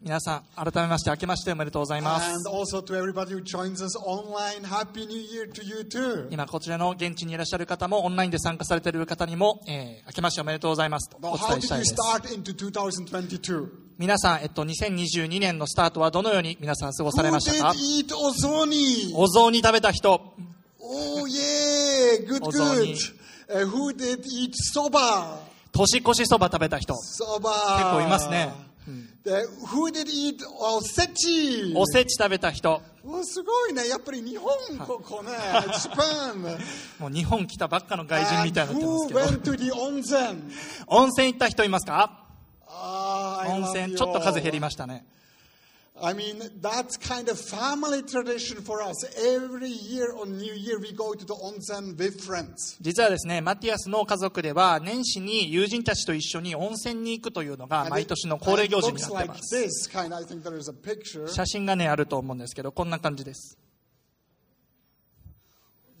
皆さん、改めまして、明けましておめでとうございます。今、こちらの現地にいらっしゃる方も、オンラインで参加されている方にも、えー、明けましておめでとうございますお伝えです。皆さん、えっと、2022年のスタートはどのように皆さん過ごされましたか？お雑煮食べた人。おー、イェーイ、グッ、グッ。年越しそば食べた人.結構いますね。Uh, who did eat osechi? おせち食べた人、おすごいね。やっぱり日本、ここね。Japan. もう日本来たばっかの外人みたいになってますけど、went to the onsen? 温泉行った人いますか？Ah, 温泉、ちょっと数.減りましたね。I mean, that's kind of family tradition for us. Every year on New Year, we go to the onsen with friends. 実はですね、マティアスの家族では、年始に友人たちと一緒に温泉に行くというのが毎年の恒例行事になっています。kind. 写真がね、あると思うんですけど、こんな感じです。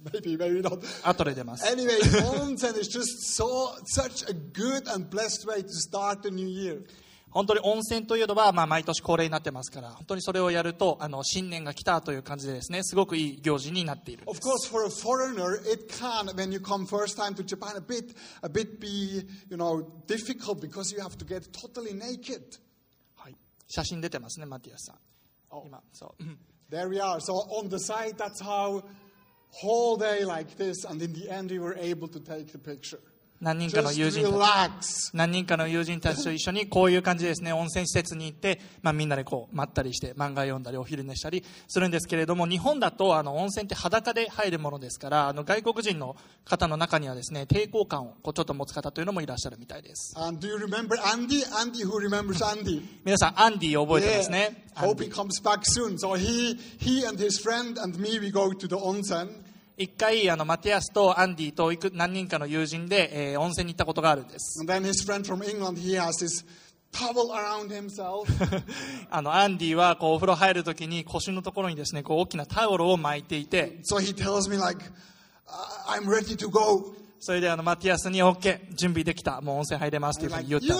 Maybe, maybe not. 後で出ます。Anyway, onsen is just so such a good and blessed way to start the new year. 本当に温泉というのは、まあ、毎年恒例になってますから、本当にそれをやると、あの、新年が来たという感じでですね、すごくいい行事になっている Of す。course, for a foreigner, it can, when you come first time to Japan, a bit, a bit be, you know, difficult because you have to get totally naked. はい。写真出てますね、マティアスさん。今、そう。うん There we are. So on the side, that's how whole day like this, and in the end, we were able to take the picture. 何人かの友人たち relax. 何人かの友人たちと一緒にこういう感じでですね、温泉施設に行って、まあみんなでこう、まったりして漫画読んだりお昼寝したりするんですけれども、日本だとあの温泉って裸で入るものですから、あの外国人の方の中にはですね、抵抗感をこうちょっと持つ方というのもいらっしゃるみたいです。And do you remember Andy? Andy, who remembers Andy? 皆さん、アンディを覚えてますね？アン Hope デ he ィ comes back soon. So he, he and his friend and me, we go to the onsen. 一回あのマティアスとアンディといく何人かの友人で、えー、温泉に行ったことがあるんです。あのアンディはこうお風呂入るときに腰のところにですねこう大きなタオルを巻いていて。それであのマティアスに OK、準備できた、もう温泉入れますというふうに言ったんで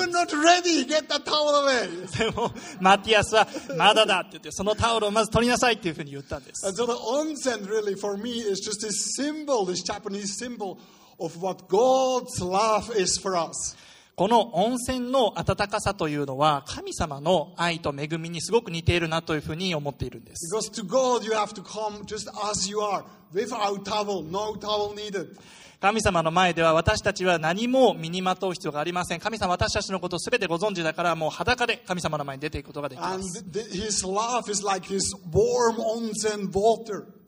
す。でも、マティアスは、まだだって言って、そのタオルをまず取りなさいっていうふうに言ったんです。So the onsen really for me is just this symbol, this Japanese symbol of what God's love is for us. この温泉の温かさというのは、神様の愛と恵みにすごく似ているなというふうに思っているんです。Because to God you have to come just as you are, without towel, no towel needed. 神様の前では私たちは何も身にまとう必要がありません。神様私たちのことすべてご存知だからもう裸で神様の前に出ていくことができます。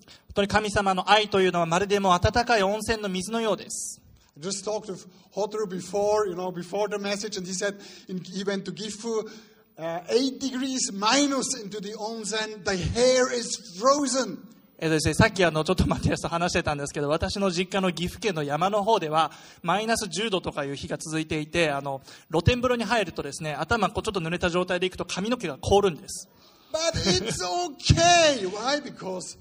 本当に神様の愛というのはまるでも温かい温泉の水のようです。えーとですね、さっきあのちょっとマティアスと話してたんですけど私の実家の岐阜県の山の方ではマイナス10度とかいう日が続いていてあの露天風呂に入るとですね頭こうちょっと濡れた状態でいくと髪の毛が凍るんです But it's okay. Why? Because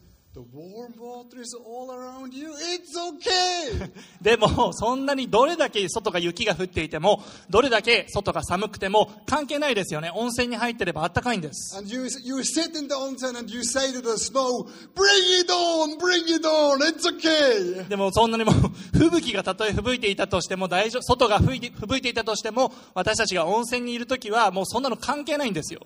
でもそんなにどれだけ外が雪が降っていてもどれだけ外が寒くても関係ないですよね。温泉に入ってれば暖かいんです。You, you snow, on, okay. でもそんなにも 吹雪がたとえ吹雪いていたとしても大丈夫外が吹いて吹雪いていたとしても私たちが温泉にいる時はもうそんなの関係ないんですよ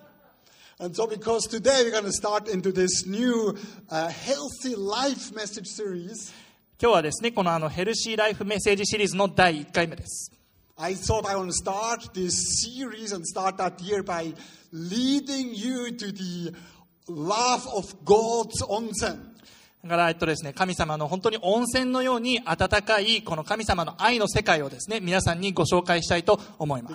And so, because today we're going to start into this new uh, healthy life message series, 今日はですね、このあのヘルシーライフメッセージシリーズの第1回目です。 I thought I want to start this series and start that year by leading you to the love of God's onsen. だから、えっとですね、神様の本当に温泉のように温かい、この神様の愛の世界をですね、皆さんにご紹介したいと思います。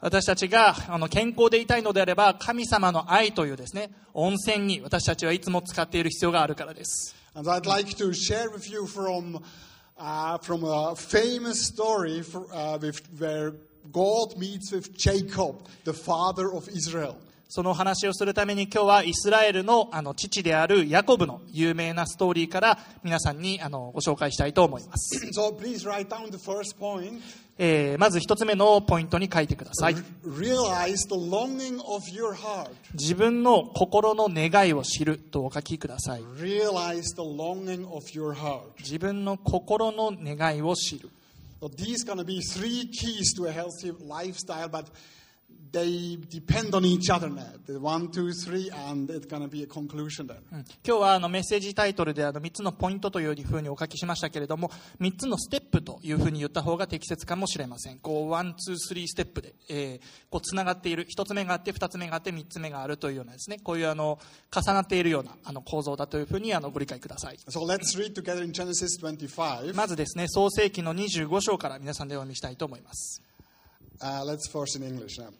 私たちがあの健康でいたいのであれば、神様の愛というですね、温泉に私たちはいつも使っている必要があるからです。God meets with Jacob, the father of Israel. その話をするために今日はイスラエルのあの父であるヤコブの有名なストーリーから皆さんにあのご紹介したいと思います。So please write down the first point. えーまず一つ目のポイントに書いてください。Realize the longing of your heart. 自分の心の願いを知るとお書きください。Realize the longing of your heart. 自分の心の願いを知る。So these are going to be three keys to a healthy lifestyle, but they depend on each other now. The one, two, three, and it's going to be a conclusion then. うん今日はあのメッセージタイトルであの3つのポイントというふうにお書きしましたけれども3つのステップというふうに言った方が適切かもしれませんこう one two three ステップで、えーこうつながっている1つ目があって2つ目があって3つ目があるというようなですねこういうあの重なっているようなあの構造だというふうにあのご理解ください So let's read together in Genesis 25. まずですね創世記の25章から皆さんでお読みしたいと思います Uh, let's first in English now.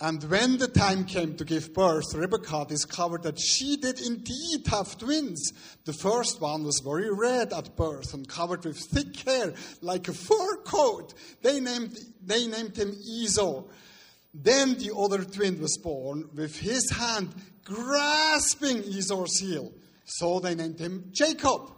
And when the time came to give birth, Rebekah discovered that she did indeed have twins. The first one was very red at birth and covered with thick hair like a fur coat. They named, they named him Esau. Then the other twin was born with his hand grasping Esau's heel. So they named him Jacob.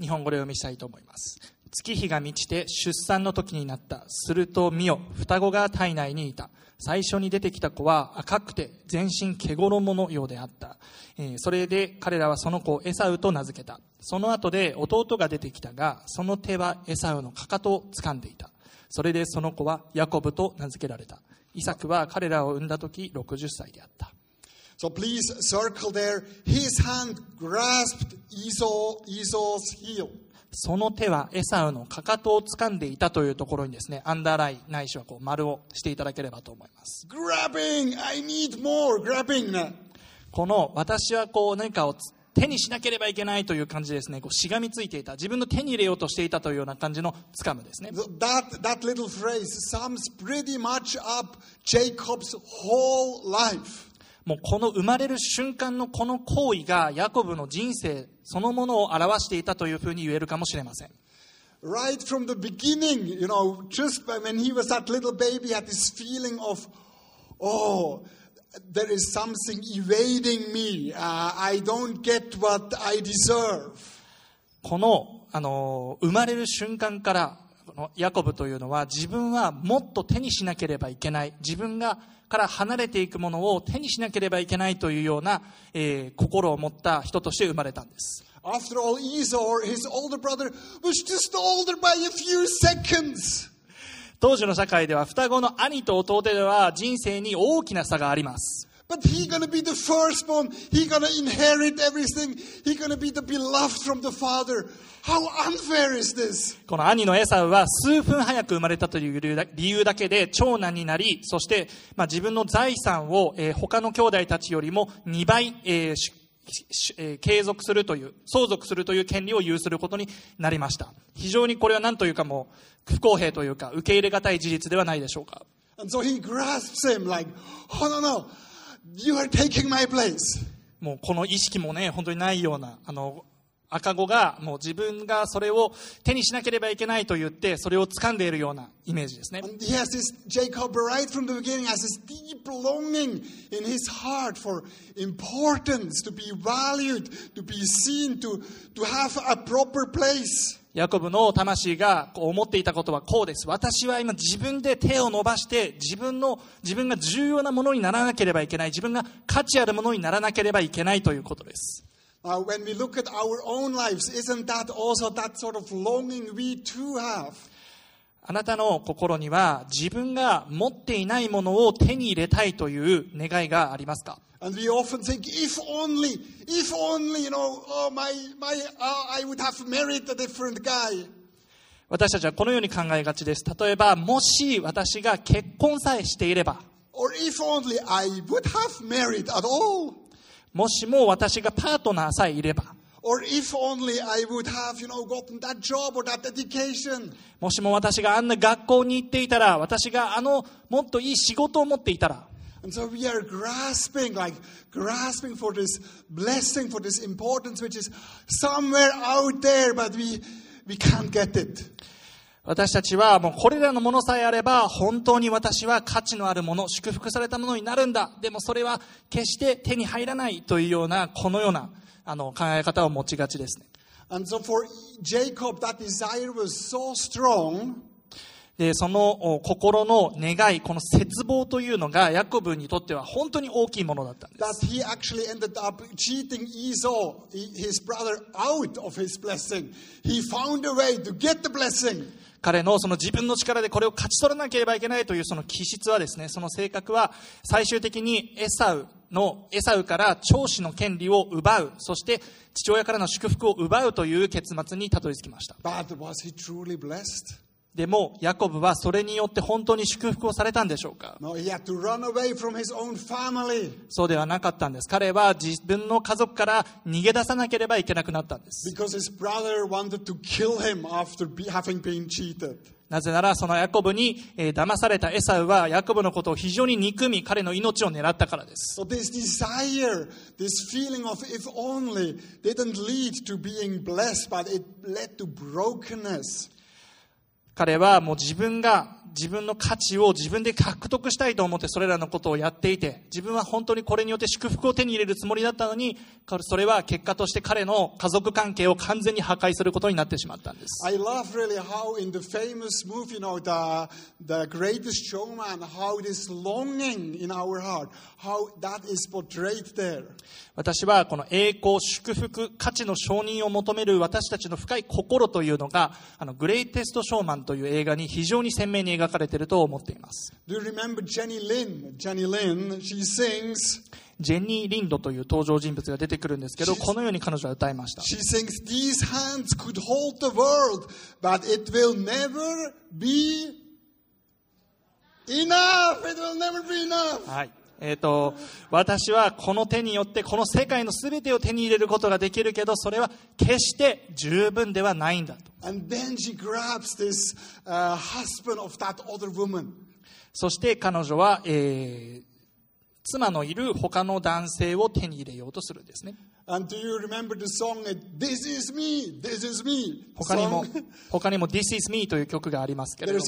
日本語でお読みしたいと思います月日が満ちて出産の時になったすると見よ双子が体内にいた 最初に出てきた子は赤くて全身毛衣のようであった、えそれで彼らはその子をエサウと名付けた。その後で弟が出てきたがその手はエサウのかかとを掴んでいた。それでその子はヤコブと名付けられた。イサクは彼らを産んだ時60歳であった。So please circle there. His hand grasped Esau, Esau's heel. その手はエサウのかかとを掴んでいたというところにですね、アンダーラインないしはこう丸をしていただければと思います。Grabbing, I need more, grabbing. この私はこう何かをつ手にしなければいけないという感じでですね、こうしがみついていた、自分の手に入れようとしていたというような感じの掴むですね。That, that little phrase sums pretty much up Jacob's whole life. もうこの生まれる瞬間のこの行為がヤコブの人生そのものを表していたというふうに言えるかもしれません。Right from the beginning, you know, just when he was that little baby, had this feeling of, oh, there is something evading me. Uh, I don't get what I deserve. この、あの生まれる瞬間からこのヤコブというのは自分はもっと手にしなければいけない。自分がから離れていくものを手にしなければいけないというような、えー心を持った人として生まれたんです。After all, Esau, his older brother, was just older by a few seconds. 当時の社会では双子の兄と弟では人生に大きな差があります But he gonna be the firstborn. He gonna inherit everything. He gonna be the beloved from the father. How unfair is this? この兄のエサウは数分早く生まれたという理由だけで長男になり、そして、まあ、自分の財産を、えー他の兄弟たちよりも2倍、えー継続するという、相続するという権利を有することになりました。非常にこれは何というかもう、不公平というか、受け入れがたい事実ではないでしょうか。And so he grasps him like, oh no, no, you are taking my place. もうこの意識もね、本当にないような、あの、赤子がもう自分がそれを手にしなければいけないと言って、それを掴んでいるようなイメージですね。And he has this, Jacob, right from the beginning, has this deep longing in his heart for importance, to be valued, to be seen, to, to have a proper place. ヤコブの魂がこう思っていたことはこうです。私は今自分で手を伸ばして自分の、自分が重要なものにならなければいけない。自分が価値あるものにならなければいけないということです。Now, when we look at our own lives, isn't that also that sort of longing we too have? あなたの心には自分が持っていないものを手に入れたいという願いがありますか And we often think, if only, if only, you know, oh, my, my, uh, I would have married a different guy. 私たちはこのように考えがちです。例えば、もし私が結婚さえしていれば、Or if only I would have married at all. もしも私がパートナーさえいれば、Or if only I would have, you know, gotten that job or that education. もしも私があんな学校に行っていたら、私があのもっといい仕事を持っていたら、And so we are grasping, like grasping for this blessing, for this importance, which is somewhere out there, but we, we can't get it. 私たちはもうこれらのものさえあれば本当に私は価値のあるもの祝福されたものになるんだでもそれは決して手に入らないというようなこのようなあの考え方を持ちがちですね。でその心の願い、この絶望というのがヤコブにとっては本当に大きいものだったんです。彼のその自分の力でこれを勝ち取らなければいけないというその気質はですね、その性格は最終的にエサウの、エサウから長子の権利を奪う、そして父親からの祝福を奪うという結末にたどり着きました。But was he truly blessed? でも、ヤコブはそれによって本当に祝福をされたんでしょうか？そうではなかったんです。彼は自分の家族から逃げ出さなければいけなくなったんです。なぜなら、そのヤコブに騙されたエサウは、ヤコブのことを非常に憎み、彼の命を狙ったからです。彼はもう自分が、自分の価値を自分で獲得したいと思ってそれらのことをやっていて、自分は本当にこれによって祝福を手に入れるつもりだったのに、それは結果として彼の家族関係を完全に破壊することになってしまったんです。I love really how in the famous movie, you know, the, the greatest showman, how this longing in our heart, how that is portrayed there. 私はこの栄光、祝福、価値の承認を求める私たちの深い心というのが、あの、グレイテストショーマンという映画に非常に鮮明に描かれていると思っています。Do you remember Jenny Lynn? Jenny Lynn, she sings, ジェニー・リンドという登場人物が出てくるんですけど、このように彼女は歌いました。she sings, these hands could hold the world, but it will never be enough. It will never be enough. はい。えっ、と、私はこの手によってこの世界の全てを手に入れることができるけど、それは決して十分ではないんだと。This uh. そして彼女は、えー妻のいる他の男性を手に入れようとするんですね。他にも、他にも This is me という曲がありますけれども。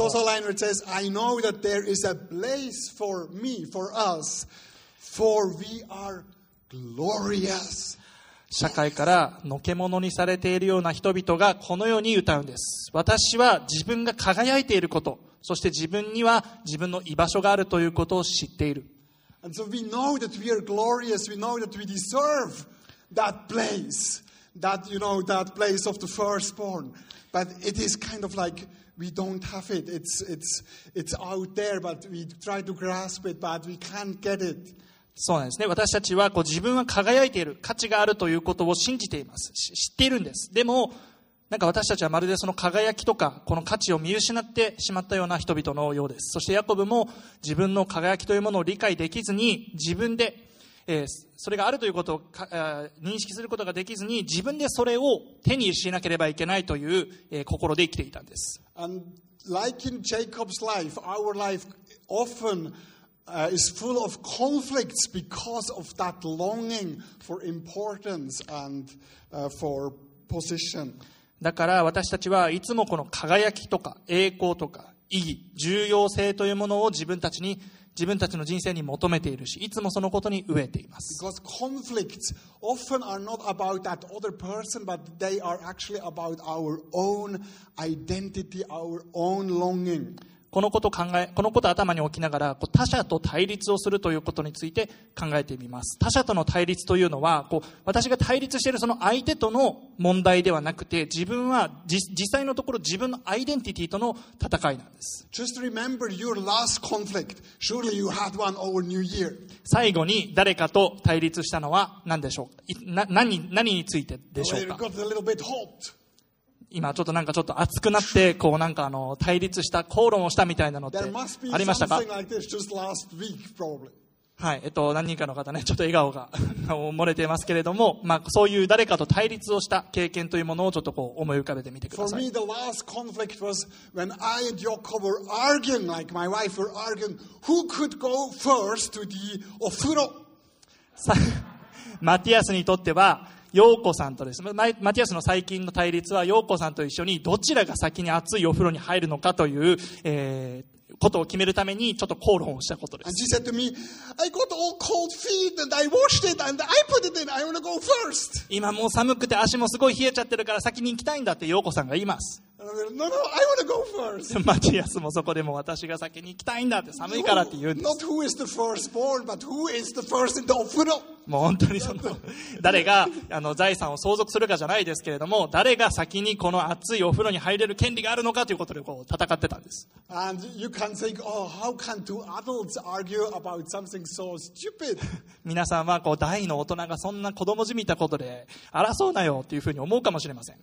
社会からのけ者にされているような人々がこのように歌うんです。私は自分が輝いていること、そして自分には自分の居場所があるということを知っている。And so we know that we are glorious. We know that we deserve that place, that, you know, that place of the firstborn. But it is kind of like we don't have it. It's, it's, it's out there, but we try to grasp it, but we can't get it. そうなんですね。私たちはこう自分は輝いている、価値があるということを信じています。し知っているんです。でも、 なんか私たちはまるでその輝きとか、この価値を見失ってしまったような人々のようです。そしてヤコブも自分の輝きというものを理解できずに、自分で、えーそれがあるということをかあー認識することができずに、自分でそれを手にしなければいけないという、えー心で生きていたんです。And like in Jacob's life, our life often uh, is full of conflicts because of that longing for importance and uh, for position. だから私たちはいつもこの輝きとか栄光とか意義、重要性というものを自分たちに、自分たちの人生に求めているし、いつもそのことに飢えています。このことを考え、このことを頭に置きながら、こう他者と対立をするということについて考えてみます。他者との対立というのは、こう、私が対立しているその相手との問題ではなくて、自分は実実際のところ自分のアイデンティティとの戦いなんです。最後に誰かと対立したのは何でしょう？何何についてでしょうか？今ちょっとなんかちょっと熱くなって こうなんかあの対立した口論をしたみたいなのってありましたか、はい、えっと、何人かの方ねちょっと笑顔が 漏れていますけれども、まあ、そういう誰かと対立をした経験というものをちょっとこう思い浮かべてみてください。Me,、マティアスにとっては陽子さんとですね、マティアスの最近の対立は陽子さんと一緒にどちらが先に熱いお風呂に入るのかという、えーことを決めるためにちょっと口論をしたことです。me, it. 今もう寒くて足もすごい冷えちゃってるから先に行きたいんだって陽子さんが言います。マティアスもそこでも私が先に行きたいんだって寒いからって言うんです。もう本当に 誰が財産を相続するかじゃないですけれども誰が先にこの熱いお風呂に入れる権利があるのかということで戦ってたんです。皆さんは大の大人がそんな子供じみたことで争うなよっていうふうに思うかもしれません。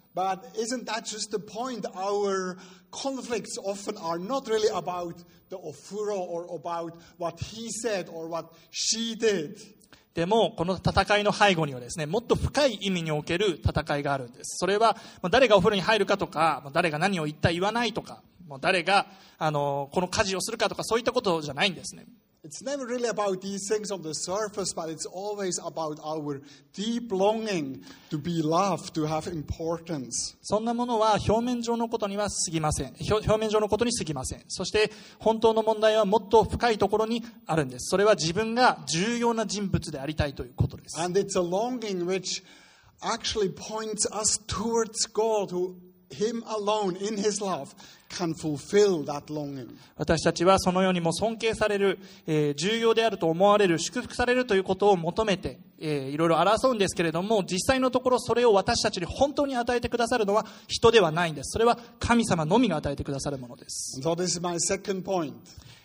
Our conflicts often are not really about the ofuro or about what he said or what she did. でも、この戦いの背後にはですね、もっと深い意味における戦いがあるんです。それは、ま誰がお風呂に入るかとか、誰が何を言った言わないとか、もう誰が、あの、この家事をするかとか、そういったことじゃないんですね。It's never really about these things on the surface, but it's always about our deep longing to be loved, to have importance. そんなものは表面上のことには過ぎません。表表面上のことに過ぎません。そして、本当の問題はもっと深いところにあるんです。それは自分が重要な人物でありたいということです。And it's a longing which actually points us towards God, who Him alone in His love can fulfill that longing. 私たちはそのようにも尊敬される、えー重要であると思われる、祝福されるということを求めて、えーいろいろ争うんですけれども、実際のところそれを私たちに本当に与えてくださるのは人ではないんです。それは神様のみが与えてくださるものです。So this is my second point.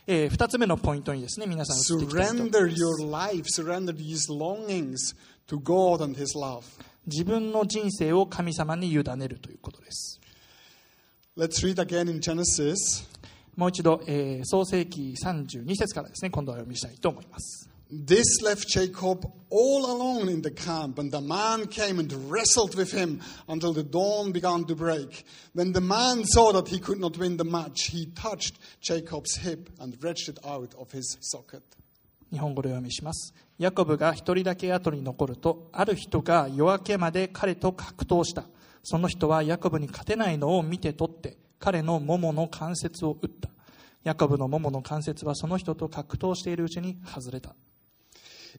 えー二つ目のポイントにですね、皆さん移っていきたいと思います Surrender your life, surrender these longings to God and His love. 自分の人生を神様に委ねるということです。Let's read again in Genesis. もう一度、えー創世記32節からですね、今度は読みしたいと思います。This left Jacob all alone in the camp, and the man came and wrestled with him until the dawn began to break. When the man saw that he could not win the match, he touched Jacob's hip and wrenched it out of his socket. 日本語でお読みします。ヤコブが一人だけ後に残ると、ある人が夜明けまで彼と格闘した。その人はヤコブに勝てないのを見て取って、彼の桃の関節を打った。ヤコブの桃の関節はその人と格闘しているうちに外れた。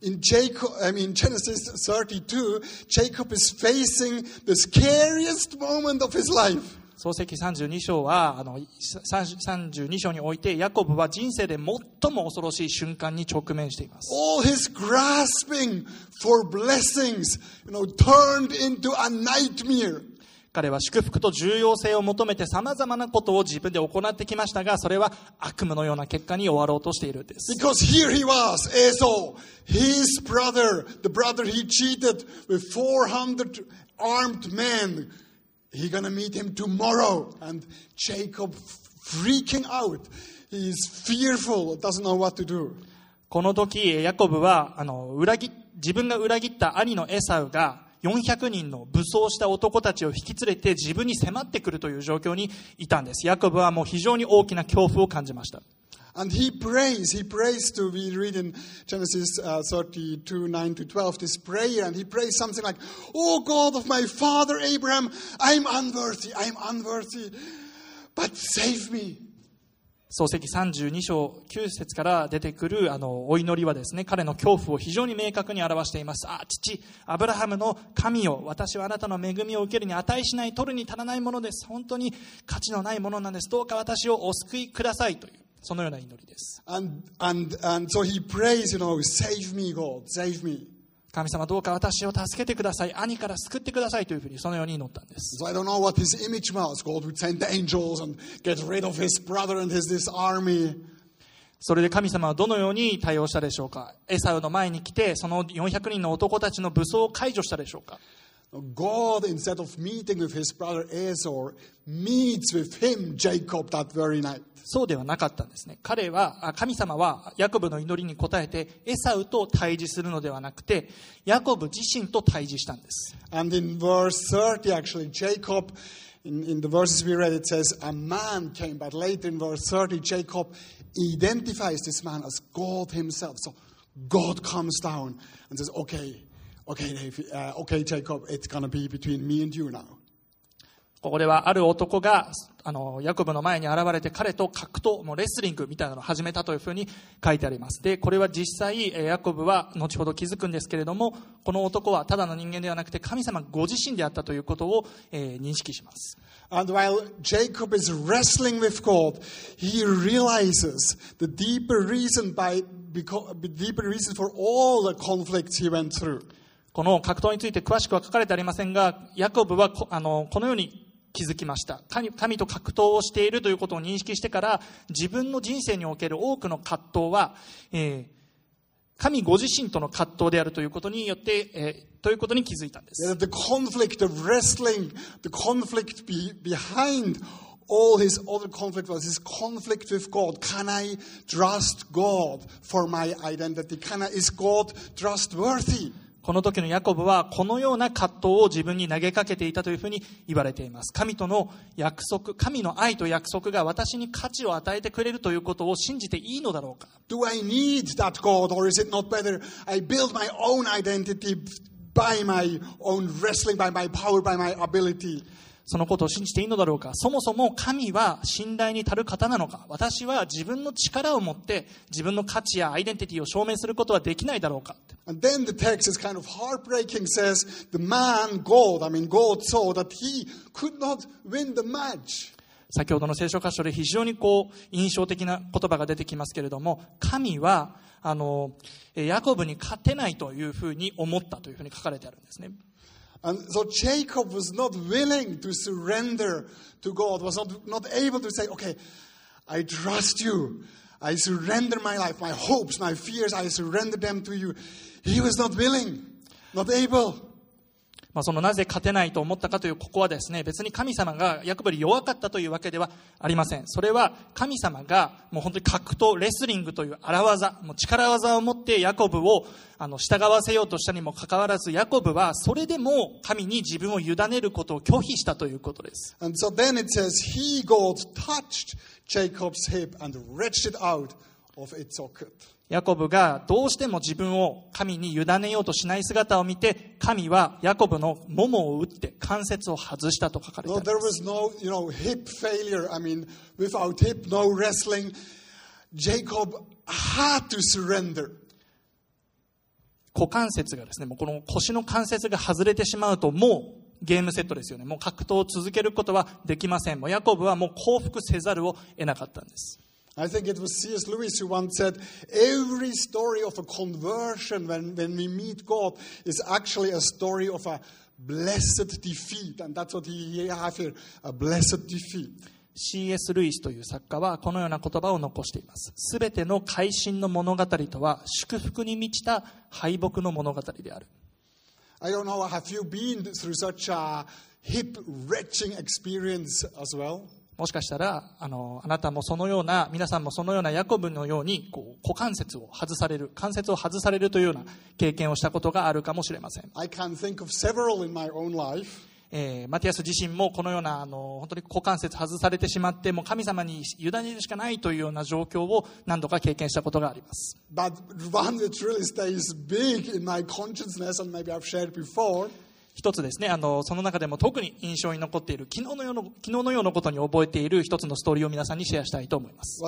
In Jacob, I mean Genesis 32, Jacob is facing the scariest moment of his life. 創世記32章は、あの、32章において、ヤコブは人生で最も恐ろしい瞬間に直面しています。All his grasping for blessings, you know, turned into a nightmare. 彼は祝福と重要性を求めて様々なことを自分で行ってきましたが、それは悪夢のような結果に終わろうとしているんです。Because here he was, Esau, his brother, the brother he cheated with 400 armed men. He gonna meet him tomorrow. And Jacob freaking out. He's fearful, doesn't know what to do. この時、ヤコブは、あの、裏切、自分が裏切った兄のエサウが、400人の武装した男たちを引き連れて自分に迫ってくるという状況にいたんです。ヤコブはもう非常に大きな恐怖を感じました。And he prays, he prays to, we read in Genesis uh, 32, 9 to 12, this prayer, and he prays something like, Oh God of my father Abraham, I'm unworthy, I'm unworthy, but save me. 創世記32章9節から出てくるあのお祈りはですね、彼の恐怖を非常に明確に表しています。あ、父、アブラハムの神よ、私はあなたの恵みを受けるに値しない、取るに足らないものです。本当に価値のないものなんです。どうか私をお救いくださいという、そのような祈りです。And, and, and so he prays, you know. 神様どうか私を助けてください。兄から救ってくださいというふうにそのように祈ったんです。So I don't know what his image was. God would send angels and get rid of his brother and his this army. それで神様はどのように対応したでしょうかエサウの前に来て、その400人の男たちの武装を解除したでしょうか God, instead of meeting with his brother Esau, meets with him, Jacob, that very night. そうではなかったんですね。彼は、あ神様はヤコブの祈りに応えて、エサウと対峙するのではなくて、ヤコブ自身と対峙したんです。 And in verse 30, actually, Jacob, in, in the verses we read, it says, a man came. But later in verse 30, Jacob identifies this man as God himself. So God comes down and says, okay, Okay, Dave, uh, okay, Jacob, it's to be between me and you now. ここではある男があのヤコブの前に現れて彼と格闘もうレスリングみたいなのを始めたというふうに書いてありますでこれは実際えーヤコブは後ほど気づくんですけれどもこの男はただの人間ではなくて神様ご自身であったということを、えー認識します And while Jacob is wrestling with God, he realizes the deeper reason by because, the deeper reason for all the conflicts he went through. この格闘について詳しくは書かれてありませんがヤコブはこあのこのように気づきました神神と格闘をしているということを認識してから自分の人生における多くの葛藤は、えー神ご自身との葛藤であるということによって、えーということに気づいたんです The conflict of wrestling, the conflict be, behind all his other conflict was his conflict with God. Can I trust God for my identity? Can I, is God trustworthy? この時のヤコブはこのような葛藤を自分に投げかけていたというふうに言われています神との約束神の愛と約束が私に価値を与えてくれるということを信じていいのだろうか Do I need that God, or is it not better I build my own identity by my own wrestling, by my power, by my ability? そのことを信じていいのだろうか。そもそも神は信頼に足る方なのか。私は自分の力を持って自分の価値やアイデンティティを証明することはできないだろうか。And then the text is kind of heartbreaking, says the man, God, I mean, God saw that he could not win the match. 先ほどの聖書箇所で非常にこう印象的な言葉が出てきますけれども神はあのえヤコブに勝てないというふうに思ったというふうに書かれてあるんですね And so Jacob was not willing to surrender to God, was not, not able to say, okay, I trust you. I surrender my life, my hopes, my fears, I surrender them to you. He was not willing, not able. まあ、そのなぜ勝てないと思ったかというここはですね別に神様がヤコブより弱かったというわけではありませんそれは神様がもう本当に格闘レスリングという荒技もう力技を持ってヤコブをあの従わせようとしたにもかかわらずヤコブはそれでも神に自分を委ねることを拒否したということです And so then it says, He, God, touched Jacob's hip and wrenched it out of its socket. ヤコブがどうしても自分を神に委ねようとしない姿を見て神はヤコブのももを打って関節を外したと書かれてあ No, り there ます was no, you know, hip failure. I mean, without hip, no wrestling. Jacob had to surrender. 股関節がですね、もうこの腰の関節が外れてしまうと、もうゲームセットですよね。もう格闘を続けることはできません。もうヤコブはもう降伏せざるを得なかったんです。I think it was C.S. Lewis who once said, every story of a conversion when, when we meet God is actually a story of a blessed defeat. And that's what he have here, a blessed defeat. C.S. ルイスという作家はこのような言葉を残しています。すべての改心の物語とは祝福に満ちた敗北の物語である。I don't know, have you been through such a hip wrenching experience as well? もしかしたら、あの、あなたもそのような、皆さんもそのようなヤコブのように、こう、股関節を外される、関節を外されるというような経験をしたことがあるかもしれません。I can think of several in my own life. えーマティアス自身もこのようなあの本当に股関節外されてしまってもう神様に委ねるしかないというような状況を何度か経験したことがあります But one that really stays big in my consciousness, and maybe I've shared before, 一つですねあのその中でも特に印象に残っている昨日の,の昨日のようなことに覚えている一つのストーリーを皆さんにシェアしたいと思います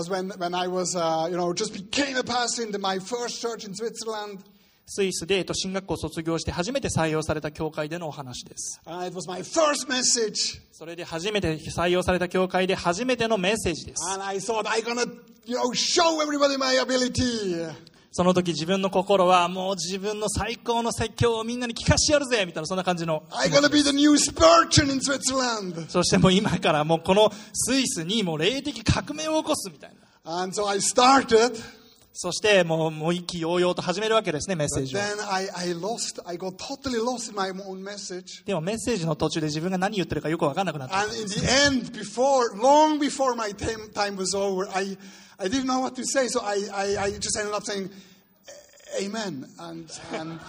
スイスで進学校を卒業して初めて採用された教会でのお話です。それで初めて採用された教会で初めてのメッセージです。その時自分の心はもう自分の最高の説教をみんなに聞かしてやるぜみたいなそんな感じの I'm going to be the new Spurgeon in Switzerland. そしてもう今からもうこのスイスにもう霊的革命を起こすみたいな。And so I started. そしてもうもう意気揚々と始めるわけですね、メッセージを。then I, I lost, I got totally lost in my own message. でもメッセージの途中で自分が何言ってるかよくわかんなくなった。I, didn't know what to say. So I, I, I just ended up saying, Amen. And, and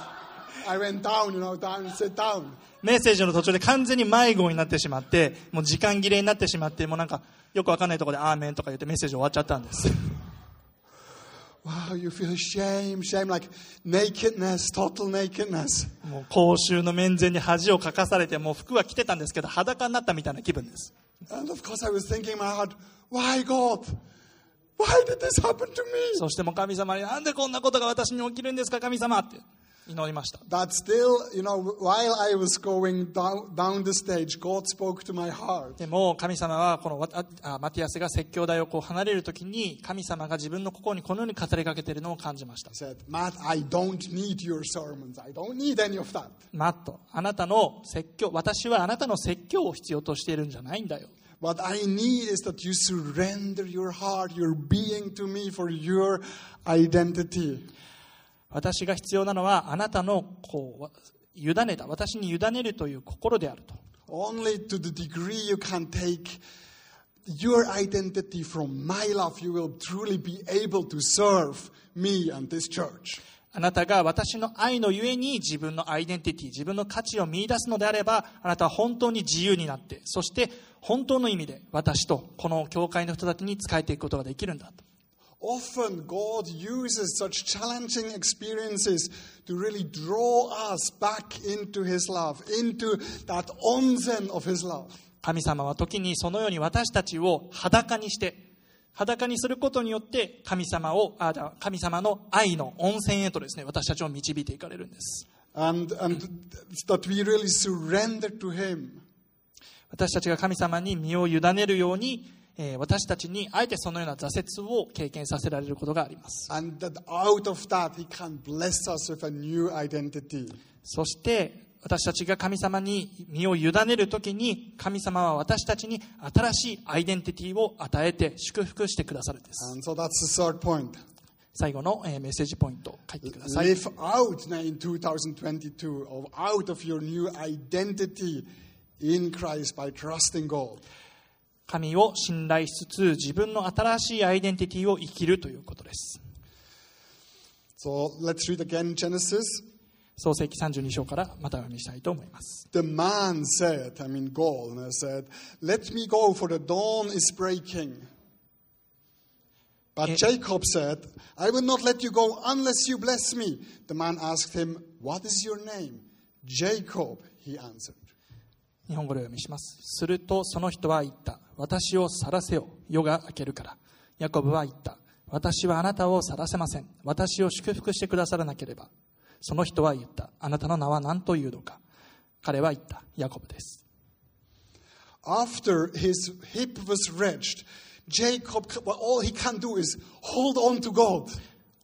I went down, you know, down and sat down. メッセージの途中で完全に迷子になってしまって、もう時間切れになってしまって、もうなんかよくわかんないところでアーメンとか言ってメッセージ終わっちゃったんです。wow, you feel shame, shame, like nakedness, total nakedness. もう公衆の面前に恥をかかされてもう服は着てたんですけど裸になったみたいな気分です And of course, I was thinking in my heart, why God? そしてもう神様になんでこんなことが私に起きるんですか神様って祈りました still, you know, while I was going down, down the stage, God spoke to my heart. でも神様はこのわあマティアスが説教台をこう離れるときに神様が自分の心にこのように語りかけているのを感じました said, Matt, I don't need your sermons. I don't need any of that. マットあなたの説教私はあなたの説教を必要としているんじゃないんだよ What I need is that you surrender your heart, your being to me for your identity. 私が必要なのはあなたのこうわ委ねた私に委ねるという心であると Only to the degree you can take your identity from my love, you will truly be able to serve me and this church. あなたが私の愛のゆえに自分のアイデンティティ自分の価値を見出すのであればあなたは本当に自由になってそして本当の意味で私とこの教会の人たちに仕えていくことができるんだと Often God uses such challenging experiences to really draw us back into His love, into that onsen of His love. 神様は時にそのように私たちを裸にして裸にすることによって神様をあ神様の愛の温泉へとですね私たちを導いていかれるんです And, and that we really surrender to Him. 私たちが神様に身を委ねるように、えー私たちにあえてそのような挫折を経験させられることがあります And that out of that, He can bless us with a new identity. そして私たちが神様に身を委ねるときに神様は私たちに新しいアイデンティティを与えて祝福してくださるんです And so that's the third point. 最後の、えーメッセージポイント書いてください Live out now in 2022 of out of your new identity in Christ by trusting God. 神を信頼しつつ自分の新しいアイデンティティを生きるということです So let's read again Genesis. 創世記32章からまた読みしたいと思います The man said, I mean God, and I said, Let me go, for the dawn is breaking. But Eh. Jacob said, I will not let you go unless you bless me. The man asked him, What is your name? Jacob, he answered. 日本語でお読みしますするとその人は言った私を晒せよ夜が明けるからヤコブは言った私はあなたを晒せません私を祝福してくださらなければその人は言ったあなたの名は何というのか彼は言ったヤコブです After his hip was wrenched, Jacob, all he can do is hold on to God.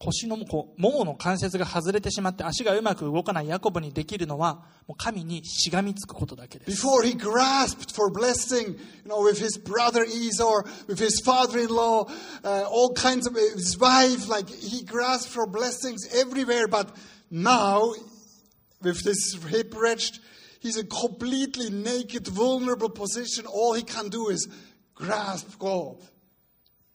腰のこうももの関節が外れてしまって足がうまく動かないヤコブにできるのはもう神にしがみつくことだけです Before he grasped for blessing, you know, with his brother Esau, with his father-in-law, uh, all kinds of his wife, like he grasped for blessings everywhere. But now, with this hip wrenched, he's in a completely naked, vulnerable position. All he can do is grasp God.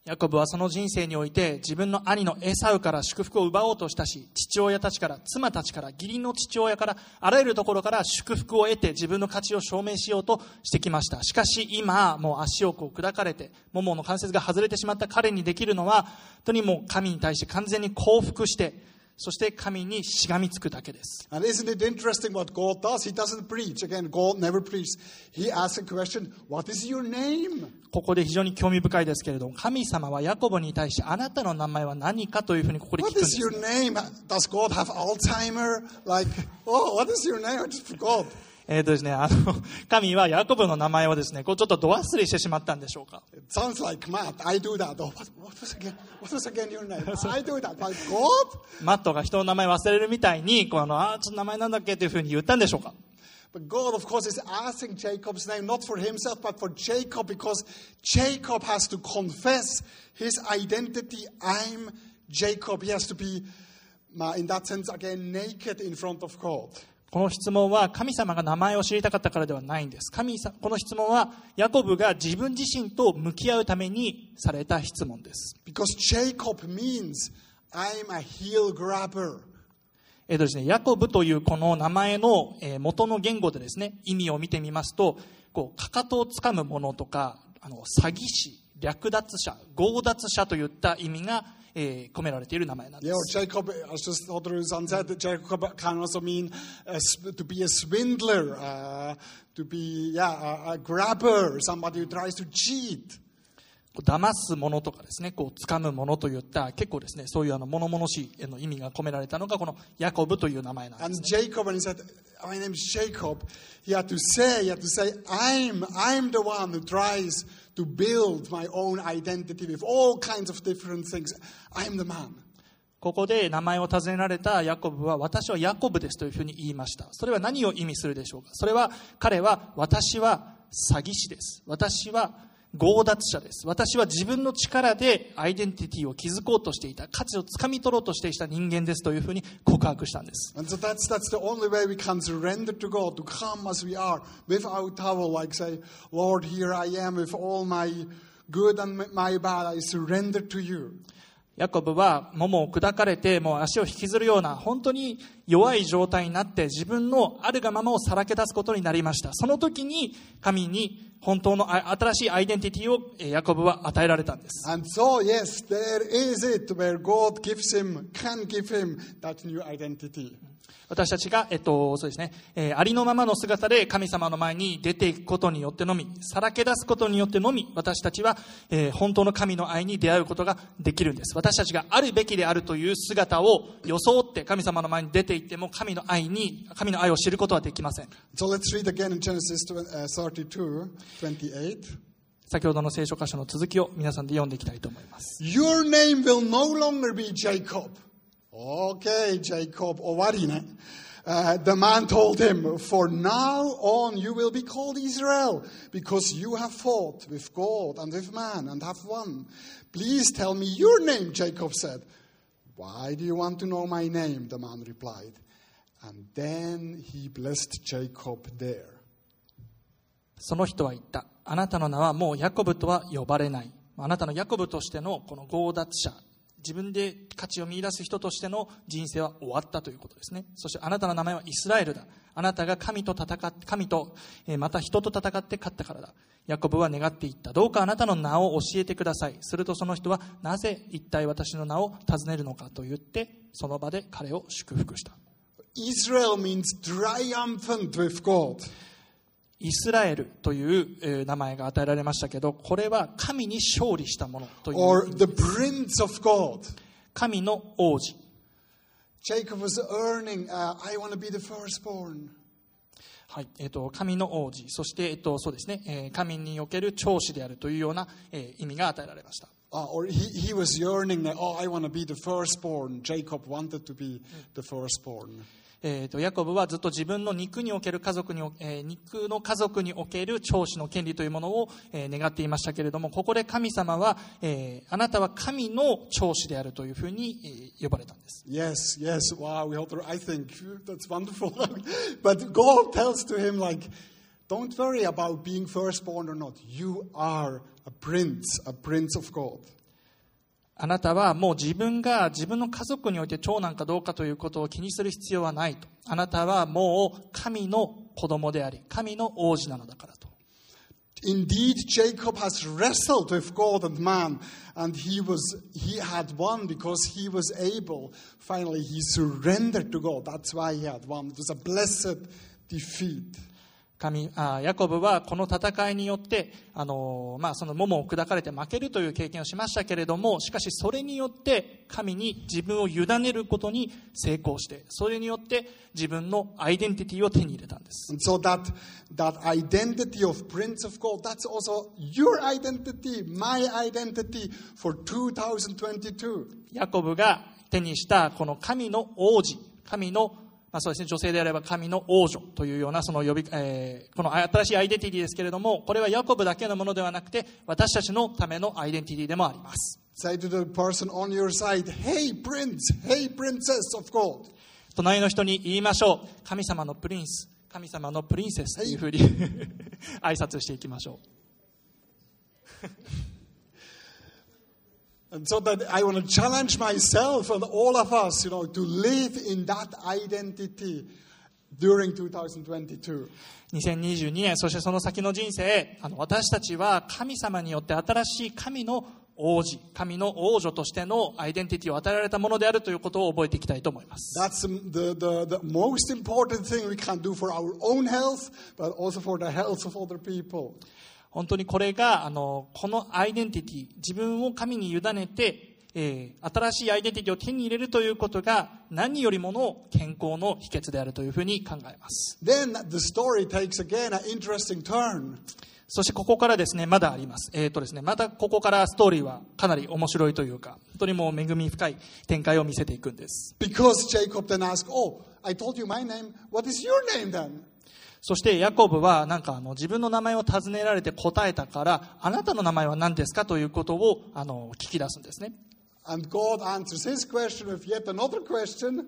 ヤコブはその人生において自分の兄のエサウから祝福を奪おうとしたし父親たちから妻たちから義理の父親からあらゆるところから祝福を得て自分の価値を証明しようとしてきましたしかし今もう足をこう砕かれてももの関節が外れてしまった彼にできるのは本当にもう神に対して完全に降伏してそして神にしがみつくだけです And isn't it interesting what God does? He doesn't preach. Again, God never preaches. He asks a question, What is your name? ここで非常に興味深いですけれども神様はヤコブに対してあなたの名前は何かというふうにここで聞くん What で is す your name? Does God have Alzheimer? Like, oh, what is your name? I just forgot. えーとですね、あの、神はヤコブの名前をですね、こうちょっとド忘れしてしまったんでしょうか。It sounds like Matt. I do that. Oh, what, what was again? What was again your name? I do that. Like God? マットが人の名前忘れるみたいに、この、あーちょっと名前なんだっけというふうに言ったんでしょうか。But God, of course, is asking Jacob's name not for himself, but for Jacob, because Jacob has to confess his identity. I'm Jacob. He has to be, uh, in that sense, again, naked in front of God. この質問は神様が名前を知りたかったからではないんです。神さこの質問はヤコブが自分自身と向き合うためにされた質問です。Because Jacob means I'm a heel grabber. えーとですね、ヤコブというこの名前の、えー元の言語でですね、意味を見てみますと、こう、かかとをつかむものとか、あの、詐欺師、略奪者、強奪者といった意味が、えー込められている名前なんで Yeah, す。Jacob, as just Oddrun-san said, that Jacob can also mean uh, s- to be a swindler, uh, to be, yeah, a, a grabber, somebody who tries to cheat. 騙すものとかですね、こう掴むものといった結構ですね、そういうあの物々しいの意味が込められたのがこのヤコブという名前なんで And す。Jacob, when he said, My name is Jacob, he had to say, he had to say, I'm, I'm the one who tries to build my own identity with all kinds of different things. I'm the man. ここで名前を尋ねられたヤコブは私はヤコブですというふうに言いました。それは何を意味するでしょうか？それは彼は私は詐欺師です。私は強奪者です。私は自分の力でアイデンティティを築こうとしていた。価値をつかみ取ろうとしていた人間ですというふうに告白したんです。ヤコブは桃を砕かれてもう足を引きずるような本当に弱い状態になって自分のあるがままをさらけ出すことになりましたその時に神に本当の新しいアイデンティティをヤコブは与えられたんです And so, yes, there is it where God gives him, can give him that new identity. 私たちが、えっと、そうですね、えーありのままの姿で神様の前に出ていくことによってのみ、さらけ出すことによってのみ、私たちは、えー本当の神の愛に出会うことができるんです。私たちがあるべきであるという姿を装って神様の前に出ていっても、神の愛に、神の愛を知ることはできません。So let's read again in Genesis 20, uh, 32, 28. 先ほどの聖書箇所の続きを皆さんで読んでいきたいと思います。Your name will no longer be Jacob. Okay, Jacob, owarine. Uh, the man told him, For now on you will be called Israel, because you have fought with God and with man and have won. Please tell me your name, Jacob said. Why do you want to know my name? The man replied. And then he blessed Jacob there. その人は言った。あなたの名はもうヤコブとは呼ばれない。あなたのヤコブとしてのこの強奪者、自分で価値を見出す人としての人生は終わったということですね。そしてあなたの名前はイスラエルだ。あなたが神と戦って、神と、えまた人と戦って勝ったからだ。ヤコブは願っていった。どうかあなたの名を教えてください。するとその人は、なぜ一体私の名を尋ねるのかと言って、その場で彼を祝福した。Israel means triumphant with God. イスラエルという名前が与えられましたけど、これは神に勝利したものという。神の王子。はい、えっ、と、神の王子。そして、えっ、と、そうですね、え、神における長子であるというような、え、意味が与えられました。えーと、ヤコブはずっと自分の肉における家族に、えー肉の家族における長子の権利というものを、えー願っていましたけれども、ここで神様は、えーあなたは神の長子であるというふうに、えー呼ばれたんです。Yes, yes, wow, we hope, I think that's wonderful. but God tells to him, like, don't worry about being firstborn or not. You are a prince, a prince of God. あなたはもう自分が自分の家族において長男かどうかということを気にする必要はないと。あなたはもう神の子供であり、神の王子なのだからと。Indeed, Jacob has wrestled with God and man, and he was he had won because he was able. Finally, he surrendered to God. That's why he had won. It was a blessed defeat. 神あヤコブはこの戦いによって、あのまあ、その桃を砕かれて負けるという経験をしましたけれどもしかしそれによって神に自分を委ねることに成功してそれによって自分のアイデンティティを手に入れたんです so that that identity of Prince of God, that's also your identity, my identity for 2022. ヤコブが手にしたこの神の王子神のまあ、そうですね、女性であれば神の王女というようなその呼び、えーこの新しいアイデンティティですけれどもこれはヤコブだけのものではなくて私たちのためのアイデンティティでもあります。Say to the person on your side, hey, Prince, hey, Princess of God. 隣の人に言いましょう。神様のプリンス神様のプリンセスというふうに 挨拶していきましょう And so that I want to challenge myself and all of us, you know, to live in that identity during 2022. 2022年そしてその先の人生あの私たちは神様によって新しい神の王子、神の王女としてのアイデンティティを与えられたものであるということを覚えていきたいと思います。That's the, the, the most important thing we can do for our own health, but also for the health of other people. 本当にこれが、あの、このアイデンティティ、自分を神に委ねて、えー新しいアイデンティティを手に入れるということが何よりもの健康の秘訣であるというふうに考えます。Then the story takes again an interesting turn. そしてここからですね、まだあります。えっ、とですね、またここからストーリーはかなり面白いというか、本当にもう恵み深い展開を見せていくんです。Because Jacob then asked, Oh, I told you my name. What is your name then? そしてヤコブはなんかあの自分の名前を尋ねられて答えたから、あなたの名前は何ですかということをあの聞き出すんですね。And God answers his question with yet another question.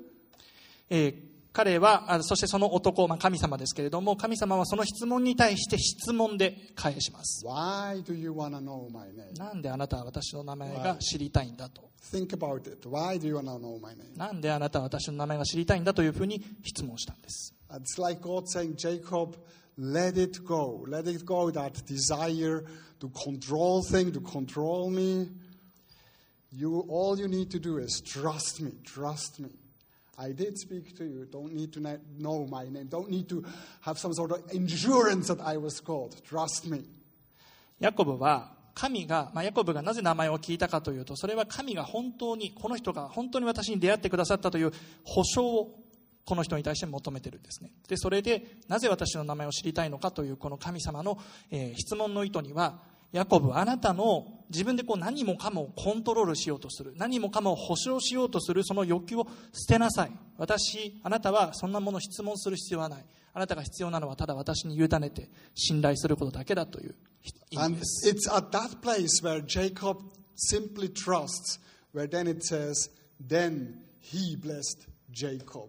えー彼は、あそしてその男、まあ、神様ですけれども、神様はその質問に対して質問で返します。Why do you want to know my name? なんであなたは私の名前が知りたいんだと。Think about it. Why do you want to know my name? なんであなたは私の名前が知りたいんだというふうに質問したんです。It's like God saying, Jacob, let it go. Let it go, that desire to control things, to control me. You, all you need to do is trust me, trust me. I did speak to you. Don't need to kn- know my name. Don't need to have some sort of insurance that I was called. Trust me. ヤコブは神が、まあ、ヤコブがなぜ名前を聞いたかというとそれは神が本当にこの人が本当に私に出会ってくださったという保証をこの人に対して求めてるんですね。でそれでなぜ私の名前を知りたいのかというこの神様の、えー質問の意図にはヤコブあなたの自分でこう何もかもコントロールしようとする何もかも保証しようとするその欲求を捨てなさい。私あなたはそんなものを質問する必要はない。あなたが必要なのはただ私に委ねて信頼することだけだという意味です。It's at that place where Jacob simply trusts, where then it says, then he blessed Jacob.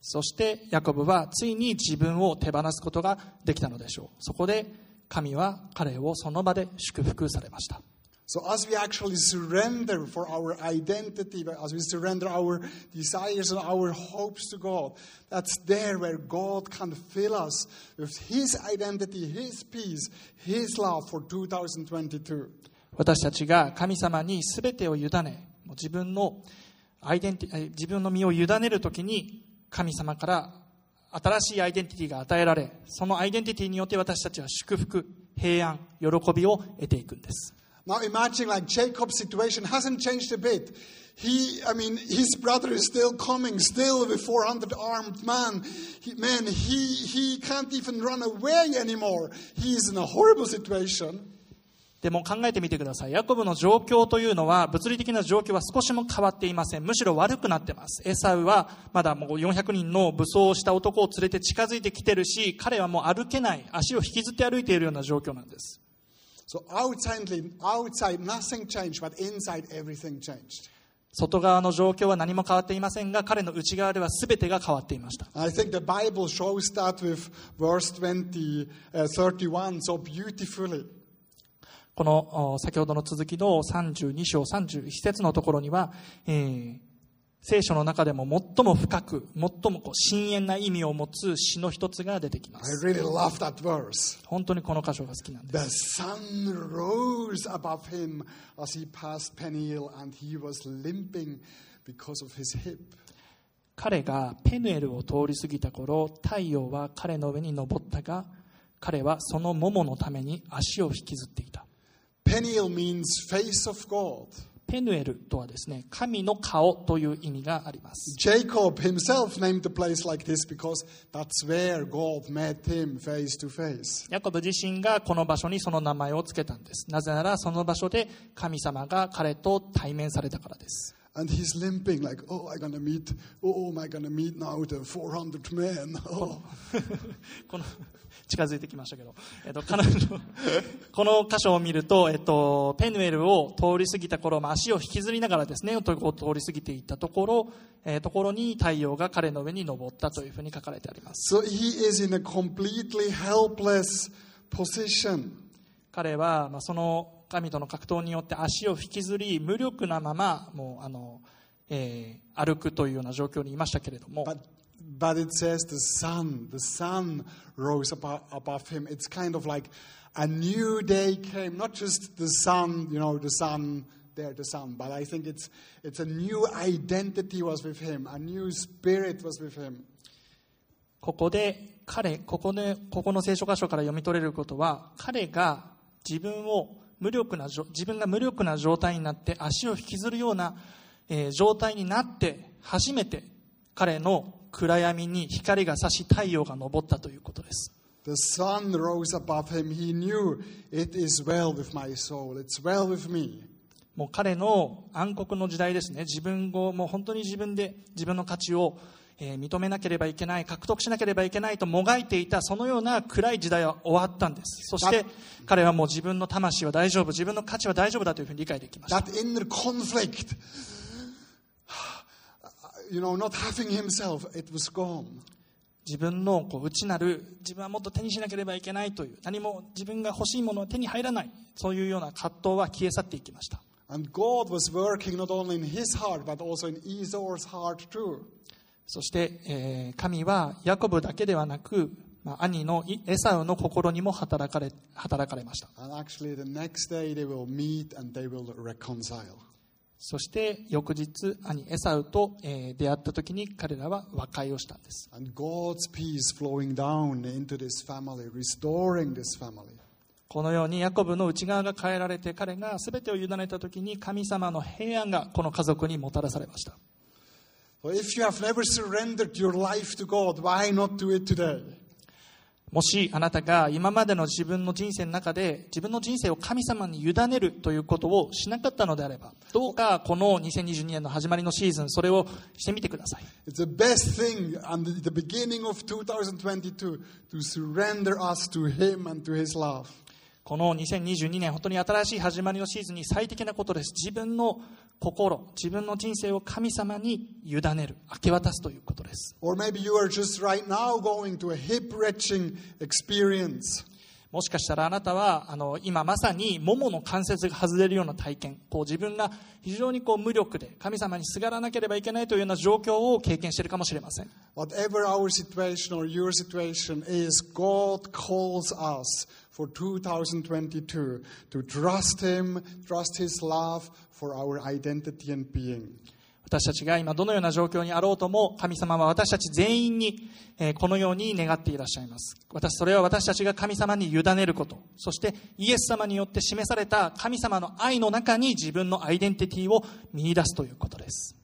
そしてヤコブはついに自分を手放すことができたのでしょうそこで神は彼をその場で祝福されました So as we actually surrender for our identity, as we surrender our desires and our hopes to God, that's there where God can fill us with His identity, His peace, His love for 2022. 私たちが神様に全てを委ね自分のアイデンティ自分の身を委ねるときに神様から新しいアイデンティティが与えられそのアイデンティティによって私たちは祝福平安喜びを得ていくんです Now imagine like Jacob's situation hasn't changed a bit. He, I mean, his brother is still coming, still with 400 armed man. He, man, he, he can't even run away anymore. He is in a horrible situation. でも考えてみてください。ヤコブの状況というのは、物理的な状況は少しも変わっていません。むしろ悪くなってます。エサウはまだもう400人の武装をした男を連れて近づいてきてるし、彼はもう歩けない、足を引きずって歩いているような状況なんです。So outside, outside nothing changed, but inside everything changed. 外側の状況は何も変わっていませんが、彼の内側では全てが変わっていました。I think the Bible shows that with verse 20, uh, 31 so beautifully. このお先ほどの続きの32章31節のところには、えー聖書の中でも最も深く、最もこう深遠な意味を持つ詩の一つが出てきま I す。really love that verse. 本当にこの箇所が好きなんです。The sun rose above him as he passed Peniel, and he was limping because of his hip. 彼がペヌエルを通り過ぎた頃、太陽は彼の上に昇ったが、彼はその桃のために足を引きずっていた。Peniel means face of God. ペヌエルとはですね、神の顔という意味があります。Jacob himself named the place like this because that's where God met him face to face. ヤコブ自身がこの場所にその名前を付けたんです。なぜならその場所で神様が彼と対面されたからです。And he's limping like, oh, I'm gonna meet, oh, am I gonna meet now the 400 men? Oh. この近づいてきましたけど、えっと、彼女この箇所を見ると、えっと、ペヌエルを通り過ぎた頃、まあ、足を引きずりながらですね、とこう通り過ぎていったところ、えーところに太陽が彼の上に昇ったというふうに書かれてあります。So he is in a completely helpless position. 彼は、まあ、その神との格闘によって足を引きずり、無力なまま、もう、あの、えー歩くというような状況にいましたけれども、But but it says the sun, the sun rose above, above him. It's kind of like a new day came, not just the sun, you know, the sun, there, the sun, but I think it's, it's a new identity was with him, a new spirit was with him. ここで彼ここでここの聖書箇所から読み取れることは彼が自分を無力な自分が無力な状態になって足を引きずるような、えー状態になって初めて彼の暗闇に光が差し太陽が昇ったということです The sun rose above him. He knew it is well with my soul. It's well with me. もう彼の暗黒の時代ですね自分をもう本当に自分で自分の価値を、えー認めなければいけない獲得しなければいけないともがいていたそのような暗い時代は終わったんですそして彼はもう自分の魂は大丈夫自分の価値は大丈夫だというふうに理解できました That inner conflict, 自分の内なる自分はもっと手にしなければいけないという何も自分が欲しいものは手に入らないそういうような葛藤は消え去っていきました。そして、神はヤコブだけではなく、兄のエサウの心にも働かれ,働かれました。そして翌日、兄エサウと出会った時に彼らは和解をしたんです。このようにヤコブの内側が変えられて彼が全てを委ねた時に神様の平安がこの家族にもたらされました。If you have never surrendered your life to God, why not do it today? もしあなたが今までの自分の人生の中で自分の人生を神様に委ねるということをしなかったのであればどうかこの2022年の始まりのシーズンそれをしてみてください It's the best thing the the beginning of 2022 to surrender us to Him and to His love. この2022年本当に新しい始まりのシーズンに最適なことです自分の心自分の人生を神様に委ねる明け渡すということです。Or maybe you are just right now going to a hip wrenching experience. もしかしたらあなたはあの今まさにももの関節が外れるような体験。こう自分が非常にこう無力で神様にすがらなければいけないというような状況を経験しているかもしれません。Whatever our situation or your situation is, God calls us for 2022 to trust Him, trust His love for our identity and being. 私たちが今どのような状況にあろうとも神様は私たち全員に、えーこのように願っていらっしゃいます。私それは私たちが神様に委ねること。そしてイエス様によって示された神様の愛の中に自分のアイデンティティを見出すということです。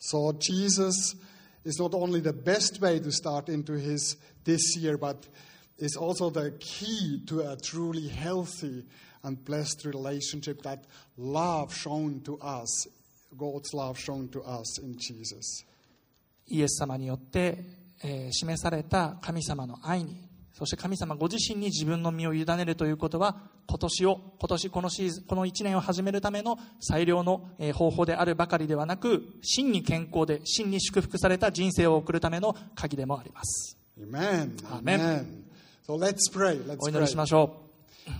So Jesus is not only the best way to start into His this year, but is also the key to a truly healthy and blessed relationship. That love shown to us, God's love shown to us in Jesus. イエス様によって、えー示された神様の愛にそして神様ご自身に自分の身を委ねるということは今年を今年このシーズンこの1年を始めるための最良のえー方法であるばかりではなく真に健康で真に祝福された人生を送るための鍵でもあります Amen. Amen. So let's pray. Let's お祈りし pray. ましょ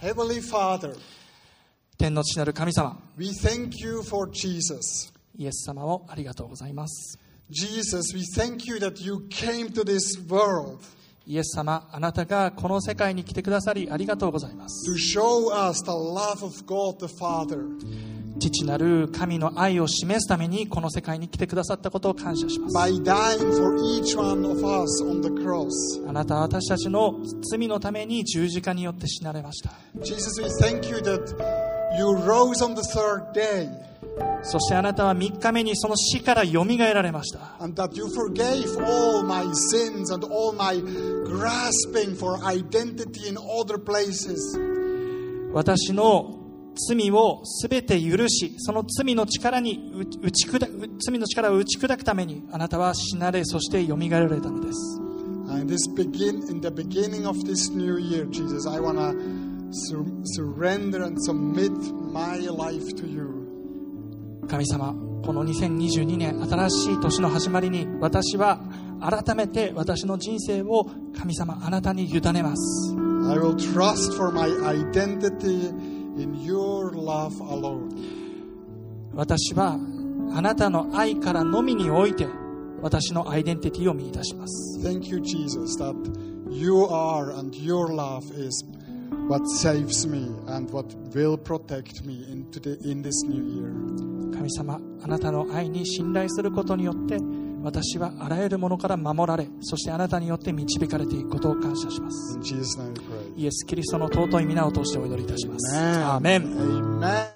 Heavenly Father, う天の父なる神様 we thank you for Jesus. イエス様をありがとうございます Jesus, we thank you that you came to this world イエス様あなたがこの世界に来てくださりありがとうございます to show us the love of God the Father. 父なる神の愛を示すためにこの世界に来てくださったことを感謝します。あなたは私たちの罪のために十字架によって死なれました。そしてあなたは3日目にその死からよみがえられました。私の罪をすべて許し、その罪の力に打ち砕く、を打ち砕くために、あなたは死なれ、そしてよみがえられたのです。神様、この2022年、新しい年の始まりに、私は改めて私の人生を神様、あなたに委ねます。In your love alone. 私はあなたの愛からのみにおいて私のアイデンティティを見出します Thank you, Jesus, that you are and your love is what saves me and what will protect me into the, in this new year. 神様あなたの愛に信頼することによって私はあらゆるものから守られそしてあなたによって導かれていくことを感謝します.イエス・キリストの尊い皆を通してお祈りいたします.アーメン Amen.